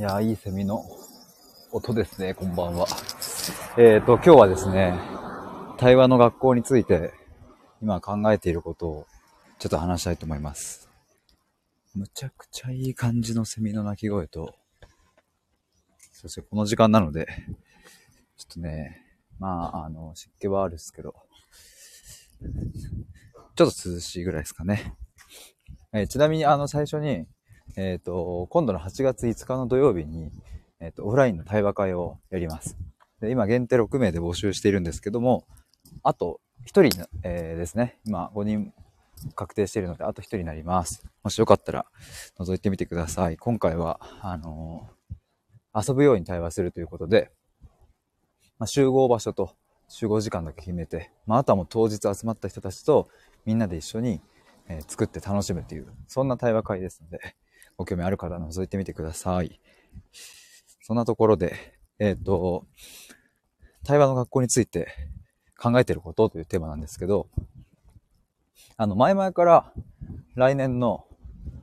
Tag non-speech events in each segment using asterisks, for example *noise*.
いや、いいセミの音ですね、こんばんは。えっ、ー、と、今日はですね、対話の学校について、今考えていることを、ちょっと話したいと思います。むちゃくちゃいい感じのセミの鳴き声と、そしてこの時間なので、ちょっとね、まあ、あの、湿気はあるんですけど、ちょっと涼しいぐらいですかね。えー、ちなみに、あの、最初に、えっ、ー、と、今度の8月5日の土曜日に、えっ、ー、と、オフラインの対話会をやります。で今、限定6名で募集しているんですけども、あと1人、えー、ですね。今、5人確定しているので、あと1人になります。もしよかったら、覗いてみてください。今回は、あの遊ぶように対話するということで、まあ、集合場所と集合時間だけ決めて、まあ、あとはもう当日集まった人たちとみんなで一緒に、え作って楽しむという、そんな対話会ですので、ご興味ある方覗いてみてください。そんなところで、えっ、ー、と、対話の学校について考えてることというテーマなんですけど、あの、前々から来年の、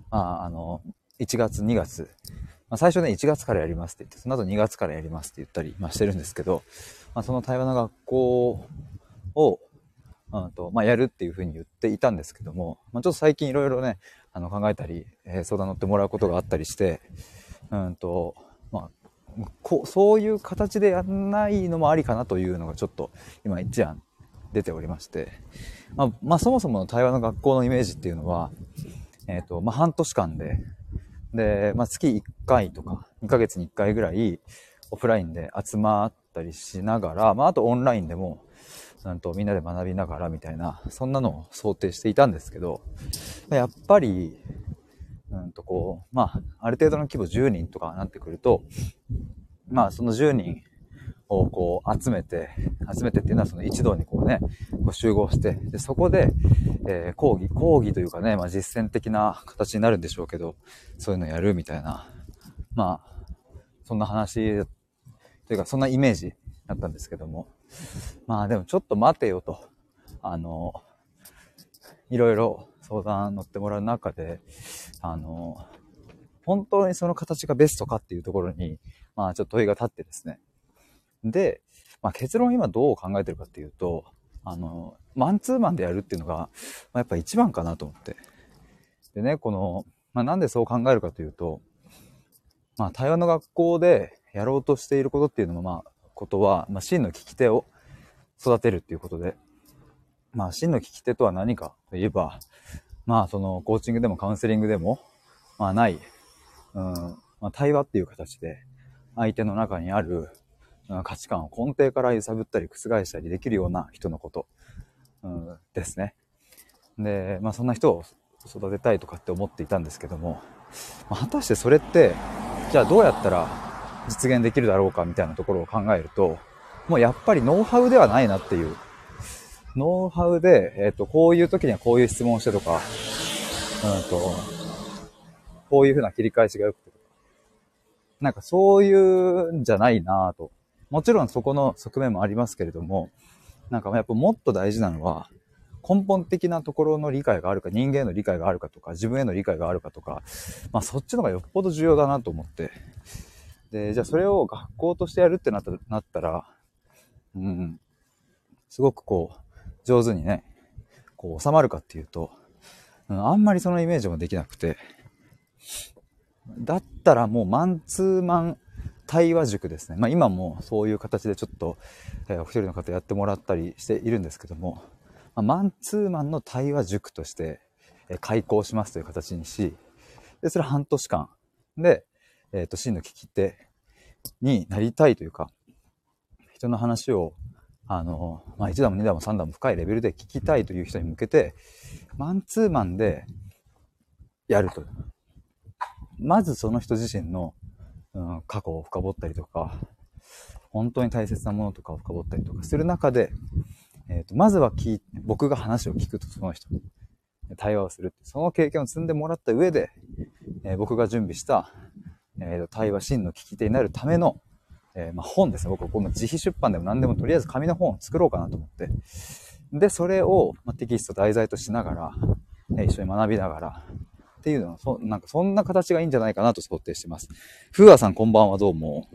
ああの、1月、2月、まあ、最初ね、1月からやりますって言って、その後2月からやりますって言ったり、まあ、してるんですけど、まあ、その対話の学校を、うんとまあ、やるっていうふうに言っていたんですけども、まあ、ちょっと最近いろいろね、あの考えたり、えー、相談乗ってもらうことがあったりして、うんと、まあ、こ、そういう形でやんないのもありかなというのがちょっと今一案出ておりまして、まあ、まあ、そもそもの対話の学校のイメージっていうのは、えっ、ー、と、まあ、半年間で、で、まあ、月1回とか、2ヶ月に1回ぐらい、オフラインで集まったりしながら、まあ、あとオンラインでも、うんとみんなで学びながらみたいな、そんなのを想定していたんですけど、やっぱり、うんとこう、まあ、ある程度の規模10人とかなってくると、まあ、その10人をこう集めて、集めてっていうのはその一堂にこうね、こう集合して、で、そこで、えー、講義、講義というかね、まあ実践的な形になるんでしょうけど、そういうのやるみたいな、まあ、そんな話、というかそんなイメージだったんですけども、*laughs* まあでもちょっと待てよと、あの、いろいろ相談乗ってもらう中で、あの、本当にその形がベストかっていうところに、まあちょっと問いが立ってですね。で、まあ結論今どう考えてるかっていうと、あの、マンツーマンでやるっていうのが、まあ、やっぱ一番かなと思って。でね、この、まあなんでそう考えるかというと、まあ対話の学校でやろうとしていることっていうのもまあことは、まあ、真の聞き手を育てるっていうことで、まあ、真の聞き手とは何かといえば、まあ、その、コーチングでもカウンセリングでも、まあ、ない、うん、まあ、対話っていう形で、相手の中にある、うん、価値観を根底から揺さぶったり覆したりできるような人のこと、うん、ですね。で、まあ、そんな人を育てたいとかって思っていたんですけども、まあ、果たしてそれって、じゃあどうやったら実現できるだろうかみたいなところを考えると、もうやっぱりノウハウではないなっていう。ノウハウで、えっ、と、こういう時にはこういう質問をしてとか、うんと、こういう風な切り返しが良くてとか。なんかそういうんじゃないなぁと。もちろんそこの側面もありますけれども、なんかやっぱもっと大事なのは、根本的なところの理解があるか、人間への理解があるかとか、自分への理解があるかとか、まあそっちの方がよっぽど重要だなと思って、で、じゃあそれを学校としてやるってなったなったら、うん、すごくこう、上手にね、こう収まるかっていうと、うん、あんまりそのイメージもできなくて、だったらもうマンツーマン対話塾ですね。まあ今もそういう形でちょっと、えー、お一人の方やってもらったりしているんですけども、まあ、マンツーマンの対話塾として、えー、開講しますという形にし、で、それ半年間で、えっ、ー、と、真の聞き手になりたいというか、人の話を、あの、まあ、1段も2段も3段も深いレベルで聞きたいという人に向けて、マンツーマンでやると。まずその人自身の、うん、過去を深掘ったりとか、本当に大切なものとかを深掘ったりとかする中で、えっ、ー、と、まずは聞僕が話を聞くとその人に対話をする。その経験を積んでもらった上で、えー、僕が準備したえー、対話真の聞き手になるための、えー、まあ、本ですね。僕、この自費出版でも何でもとりあえず紙の本を作ろうかなと思って。で、それを、まあ、テキスト題材としながら、え、一緒に学びながら、っていうのは、そなんかそんな形がいいんじゃないかなと想定してます。ふうあさんこんばんはどうも。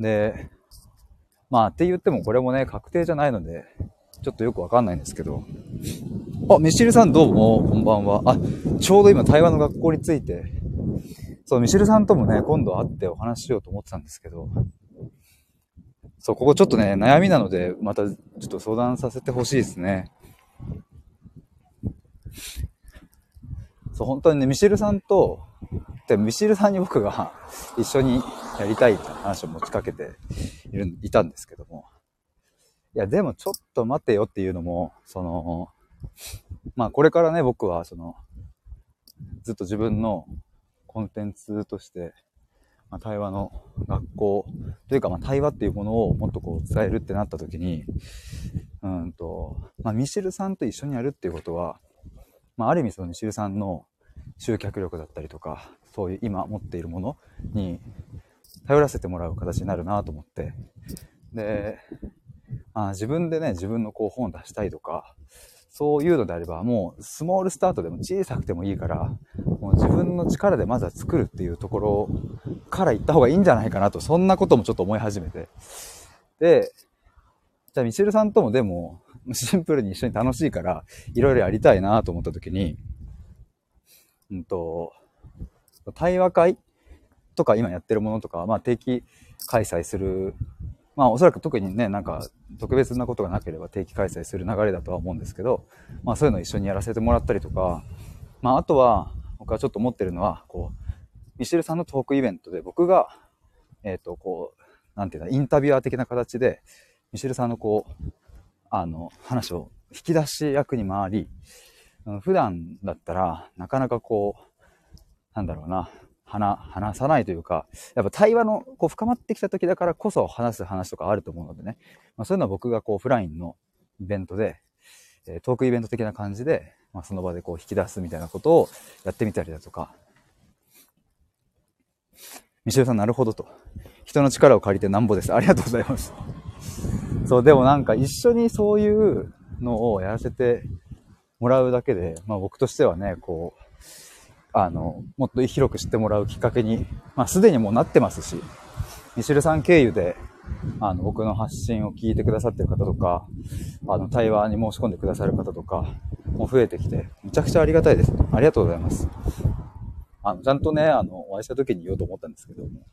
で、まあって言ってもこれもね、確定じゃないので、ちょっとよくわかんないんですけど。あ、ミシルさんどうも、こんばんは。あ、ちょうど今台湾の学校について、そう、ミシルさんともね、今度会ってお話ししようと思ってたんですけど、そう、ここちょっとね、悩みなので、またちょっと相談させてほしいですね。そう、本当にね、ミシルさんと、で、ミシルさんに僕が *laughs* 一緒にやりたいって話を持ちかけている、いたんですけども。いや、でもちょっと待てよっていうのも、その、まあこれからね、僕はその、ずっと自分のコンテンツとして、まあ、対話の学校というか、まあ、対話っていうものをもっとこう伝えるってなった時に、うんと、まあ、ミシェルさんと一緒にやるっていうことは、まあ、ある意味そのミシルさんの集客力だったりとか、そういう今持っているものに頼らせてもらう形になるなと思って、で、あ自分でね、自分のこう本を出したいとか、そういうのであれば、もうスモールスタートでも小さくてもいいから、もう自分の力でまずは作るっていうところから行った方がいいんじゃないかなと、そんなこともちょっと思い始めて。で、じゃあミシェルさんともでも、シンプルに一緒に楽しいから、いろいろやりたいなと思った時に、うんと、対話会とか今やってるものとか、まあ定期開催するまあおそらく特にね、なんか特別なことがなければ定期開催する流れだとは思うんですけど、まあそういうのを一緒にやらせてもらったりとか、まああとは僕はちょっと思ってるのは、こう、ミシェルさんのトークイベントで僕が、えっ、ー、と、こう、なんていうの、インタビュアー的な形で、ミシェルさんのこう、あの、話を引き出し役に回り、普段だったらなかなかこう、なんだろうな、話、話さないというか、やっぱ対話のこう深まってきた時だからこそ話す話とかあると思うのでね。まあ、そういうのは僕がこうオフラインのイベントで、えトークイベント的な感じで、まあ、その場でこう引き出すみたいなことをやってみたりだとか。ミシェルさんなるほどと。人の力を借りてなんぼです。ありがとうございます。そう、でもなんか一緒にそういうのをやらせてもらうだけで、まあ僕としてはね、こう、あの、もっと広く知ってもらうきっかけに、まあ、すでにもうなってますし、ミシルさん経由で、あの、僕の発信を聞いてくださってる方とか、あの、対話に申し込んでくださる方とか、も増えてきて、めちゃくちゃありがたいです。ありがとうございます。あの、ちゃんとね、あの、お会いした時に言おうと思ったんですけども、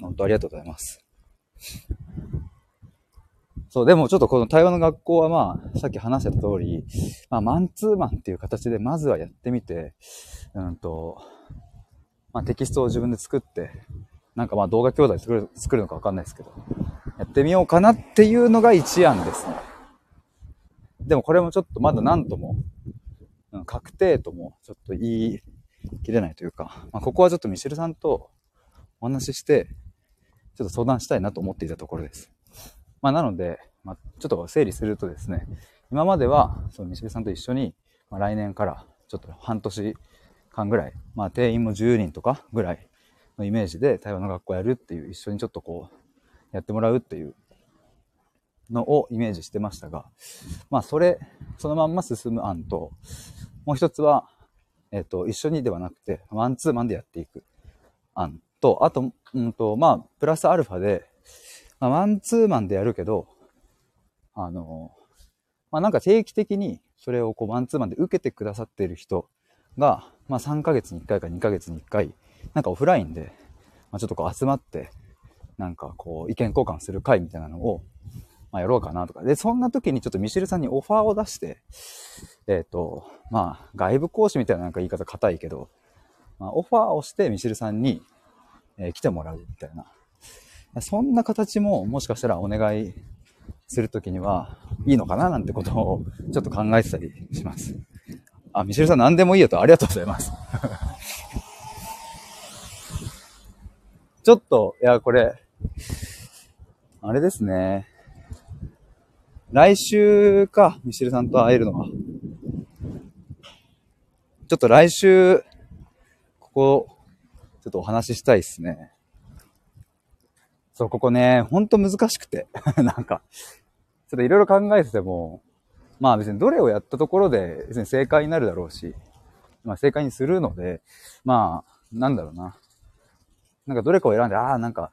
本当ありがとうございます。そう、でもちょっとこの対話の学校はまあ、さっき話した通り、まあ、マンツーマンっていう形でまずはやってみて、うんと、まあ、テキストを自分で作って、なんかまあ動画教材作る作るのかわかんないですけど、やってみようかなっていうのが一案ですね。でもこれもちょっとまだ何とも、うん、確定ともちょっと言い切れないというか、まあ、ここはちょっとミシェルさんとお話しして、ちょっと相談したいなと思っていたところです。まあ、なので、まあ、ちょっと整理するとですね、今までは、その、西部さんと一緒に、まあ、来年から、ちょっと半年間ぐらい、まあ、定員も10人とかぐらいのイメージで、対話の学校やるっていう、一緒にちょっとこう、やってもらうっていうのをイメージしてましたが、まあ、それ、そのまんま進む案と、もう一つは、えっ、ー、と、一緒にではなくて、ワンツーマンでやっていく案と、あと、うんと、まあ、プラスアルファで、まあ、マンツーマンでやるけど、あの、まあ、なんか定期的にそれをこうマンツーマンで受けてくださっている人が、まあ、3ヶ月に1回か2ヶ月に1回、なんかオフラインで、まあ、ちょっとこう集まって、なんかこう意見交換する会みたいなのを、まあ、やろうかなとか。で、そんな時にちょっとミシェルさんにオファーを出して、えっ、ー、と、まあ、外部講師みたいななんか言い方硬いけど、まあ、オファーをしてミシェルさんに、えー、来てもらうみたいなそんな形ももしかしたらお願いするときにはいいのかななんてことをちょっと考えてたりします。あ、ミシェルさん何でもいいよとありがとうございます。ちょっと、いや、これ、あれですね。来週か、ミシェルさんと会えるのは。ちょっと来週、ここ、ちょっとお話ししたいですね。そう、ここね、ほんと難しくて。*laughs* なんか、ちょっといろいろ考えてても、まあ別にどれをやったところで別に正解になるだろうし、まあ正解にするので、まあ、なんだろうな。なんかどれかを選んで、ああ、なんか、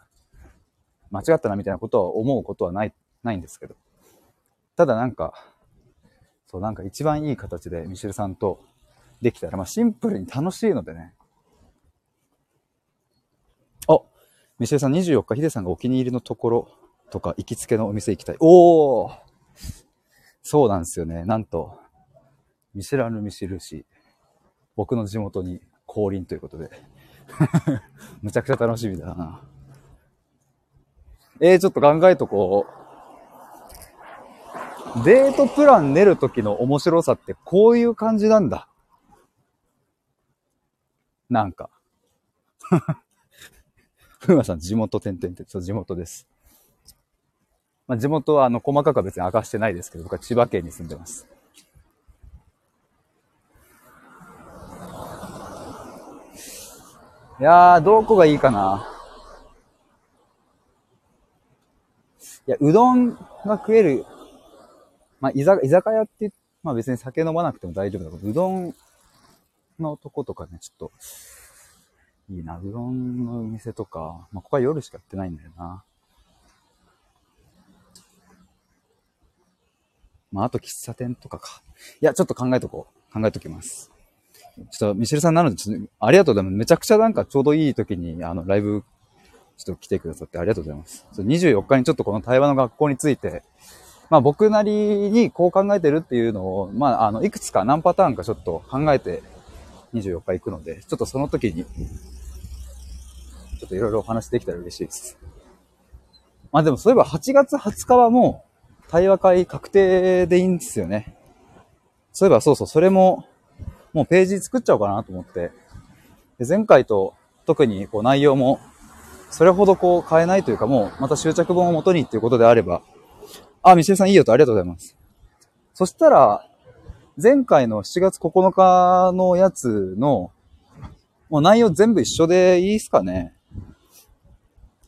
間違ったなみたいなことは思うことはない、ないんですけど。ただなんか、そう、なんか一番いい形でミシェルさんとできたら、まあシンプルに楽しいのでね。あ、ミシェルさん24日ヒデさんがお気に入りのところとか行きつけのお店行きたい。おーそうなんですよね。なんと、見知らぬ見知るし、僕の地元に降臨ということで。*laughs* むちゃくちゃ楽しみだな。えー、ちょっと考えとこう。デートプラン練る時の面白さってこういう感じなんだ。なんか。ふまさん、地元点々って、そう、地元です。まあ、地元はあの細かくは別に明かしてないですけど、僕は千葉県に住んでます。いやー、どこがいいかな。いや、うどんが食える、まあ、居酒屋って、まあ別に酒飲まなくても大丈夫だけど、うどんのとことかね、ちょっと、いいな、うどんの店とか、まあここは夜しかやってないんだよな。まあ、あと喫茶店とかか。いや、ちょっと考えとこう。考えときます。ちょっと、ミシェルさんなので、ちょっと、ありがとうございます。めちゃくちゃなんかちょうどいい時に、あの、ライブ、ちょっと来てくださってありがとうございます。24日にちょっとこの対話の学校について、まあ僕なりにこう考えてるっていうのを、まあ、あの、いくつか何パターンかちょっと考えて24日行くので、ちょっとその時に、ちょっといろいろお話できたら嬉しいです。まあでもそういえば8月20日はもう、対話会確定でいいんですよね。そういえばそうそう、それも、もうページ作っちゃおうかなと思って。で前回と特にこう内容も、それほどこう変えないというか、もうまた執着本をもとにっていうことであれば、あ、ミシェルさんいいよとありがとうございます。そしたら、前回の7月9日のやつの、もう内容全部一緒でいいっすかね。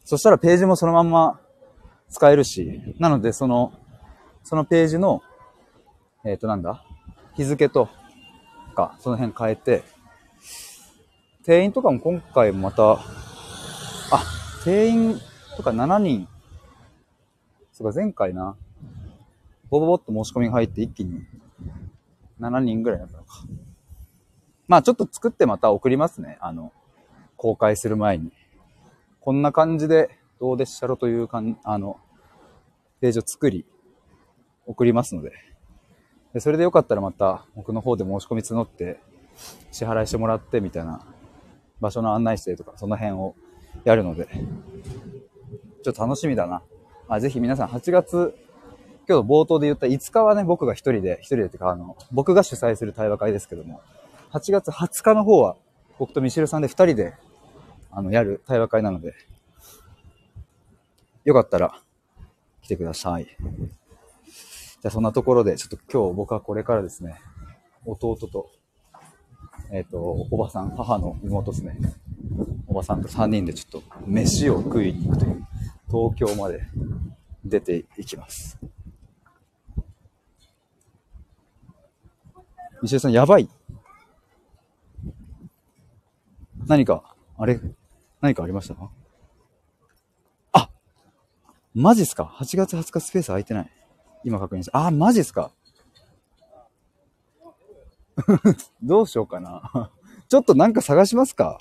そしたらページもそのまんま使えるし、なのでその、そのページの、えっ、ー、となんだ？日付とか、その辺変えて、定員とかも今回また、あ、定員とか7人、そうか前回な、ボボボっと申し込みが入って一気に7人ぐらいだったのか。まあちょっと作ってまた送りますね。あの、公開する前に。こんな感じでどうでっしゃろというかん、あの、ページを作り、送りますので。でそれでよかったらまた僕の方で申し込み募って支払いしてもらってみたいな場所の案内してとかその辺をやるので、ちょっと楽しみだな。あぜひ皆さん8月、今日冒頭で言った5日はね、僕が一人で、一人でっていうか、あの、僕が主催する対話会ですけども、8月20日の方は僕とミシルさんで2人で、あの、やる対話会なので、よかったら来てください。じゃあそんなところで、ちょっと今日僕はこれからですね、弟と、えっ、ー、と、おばさん、母の妹ですね、おばさんと3人でちょっと飯を食いに行くという、東京まで出ていきます。石井さん、やばい。何か、あれ、何かありましたあマジっすか ?8 月20日スペース空いてない。今確認した。あ、マジっすか？*laughs* どうしようかな。ちょっとなんか探しますか？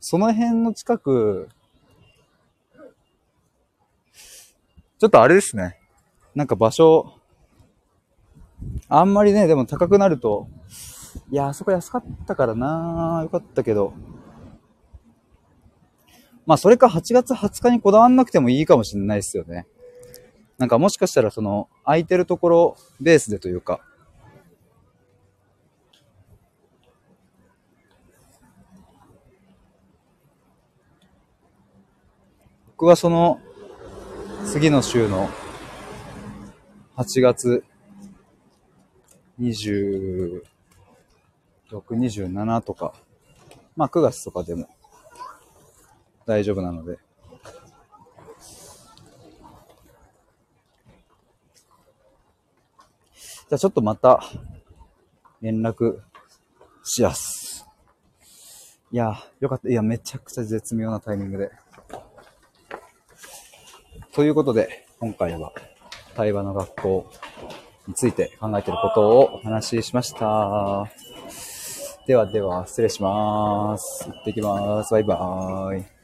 その辺の近く、ちょっとあれですね。なんか場所、あんまりね、でも高くなると、いや、あそこ安かったからなよかったけど。まあ、それか8月20日にこだわんなくてもいいかもしれないですよね。なんかもしかしたらその空いてるところベースでというか、僕はその次の週の8月26、27とか、まあ9月とかでも大丈夫なので、じゃあちょっとまた、連絡しやす。いや、よかった。いや、めちゃくちゃ絶妙なタイミングで。ということで、今回は対話の学校について考えていることをお話ししました。ではでは、失礼します。行ってきます。バイバーイ。